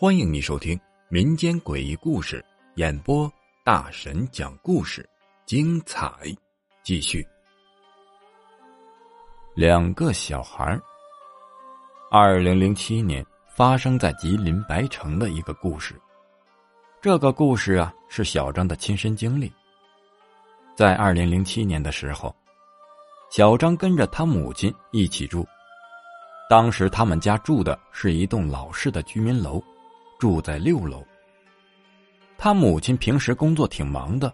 欢迎你收听民间诡异故事演播，大神讲故事，精彩继续。两个小孩二零零七年发生在吉林白城的一个故事。这个故事啊，是小张的亲身经历。在二零零七年的时候，小张跟着他母亲一起住，当时他们家住的是一栋老式的居民楼。住在六楼。他母亲平时工作挺忙的，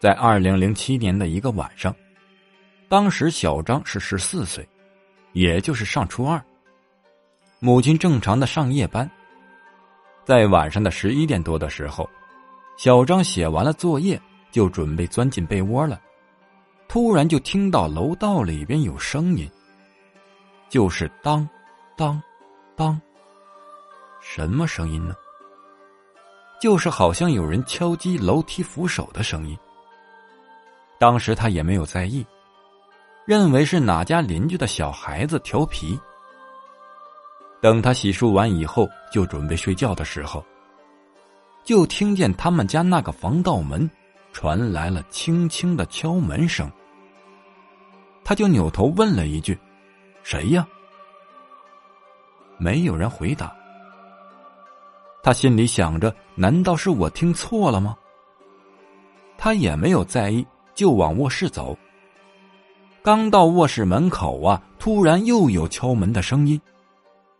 在二零零七年的一个晚上，当时小张是十四岁，也就是上初二。母亲正常的上夜班，在晚上的十一点多的时候，小张写完了作业，就准备钻进被窝了，突然就听到楼道里边有声音，就是当，当，当。什么声音呢？就是好像有人敲击楼梯扶手的声音。当时他也没有在意，认为是哪家邻居的小孩子调皮。等他洗漱完以后，就准备睡觉的时候，就听见他们家那个防盗门传来了轻轻的敲门声。他就扭头问了一句：“谁呀？”没有人回答。他心里想着：“难道是我听错了吗？”他也没有在意，就往卧室走。刚到卧室门口啊，突然又有敲门的声音。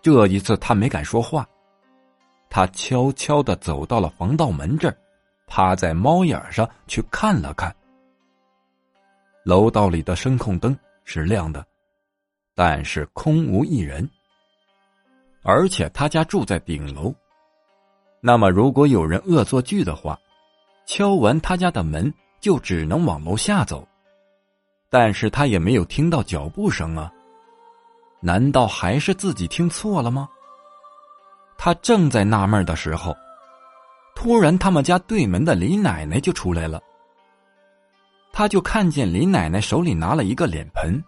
这一次他没敢说话，他悄悄的走到了防盗门这儿，趴在猫眼上去看了看。楼道里的声控灯是亮的，但是空无一人。而且他家住在顶楼。那么，如果有人恶作剧的话，敲完他家的门就只能往楼下走。但是他也没有听到脚步声啊，难道还是自己听错了吗？他正在纳闷的时候，突然他们家对门的李奶奶就出来了。他就看见李奶奶手里拿了一个脸盆，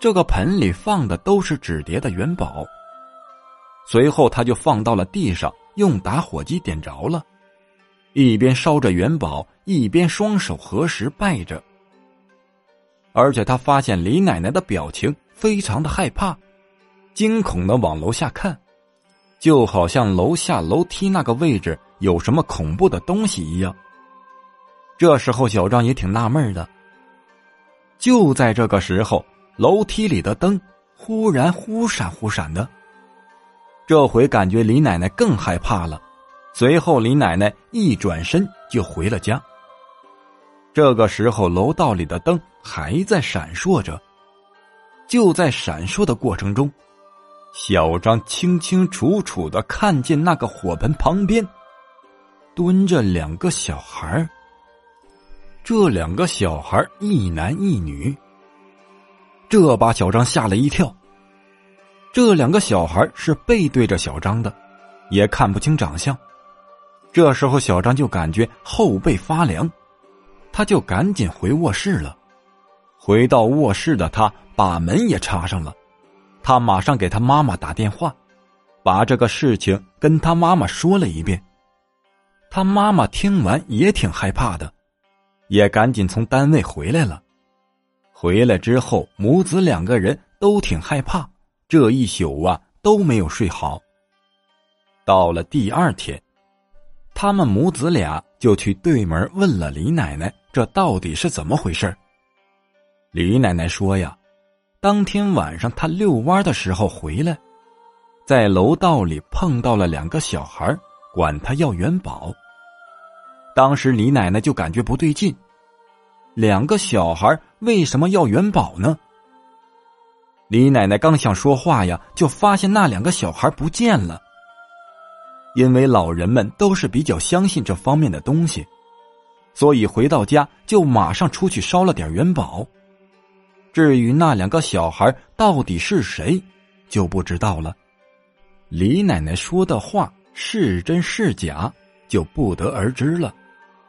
这个盆里放的都是纸叠的元宝。随后他就放到了地上。用打火机点着了，一边烧着元宝，一边双手合十拜着。而且他发现李奶奶的表情非常的害怕，惊恐的往楼下看，就好像楼下楼梯那个位置有什么恐怖的东西一样。这时候小张也挺纳闷的。就在这个时候，楼梯里的灯忽然忽闪忽闪的。这回感觉李奶奶更害怕了，随后李奶奶一转身就回了家。这个时候楼道里的灯还在闪烁着，就在闪烁的过程中，小张清清楚楚的看见那个火盆旁边蹲着两个小孩这两个小孩一男一女，这把小张吓了一跳。这两个小孩是背对着小张的，也看不清长相。这时候，小张就感觉后背发凉，他就赶紧回卧室了。回到卧室的他，把门也插上了。他马上给他妈妈打电话，把这个事情跟他妈妈说了一遍。他妈妈听完也挺害怕的，也赶紧从单位回来了。回来之后，母子两个人都挺害怕。这一宿啊都没有睡好。到了第二天，他们母子俩就去对门问了李奶奶：“这到底是怎么回事？”李奶奶说：“呀，当天晚上她遛弯的时候回来，在楼道里碰到了两个小孩，管他要元宝。当时李奶奶就感觉不对劲，两个小孩为什么要元宝呢？”李奶奶刚想说话呀，就发现那两个小孩不见了。因为老人们都是比较相信这方面的东西，所以回到家就马上出去烧了点元宝。至于那两个小孩到底是谁，就不知道了。李奶奶说的话是真是假，就不得而知了。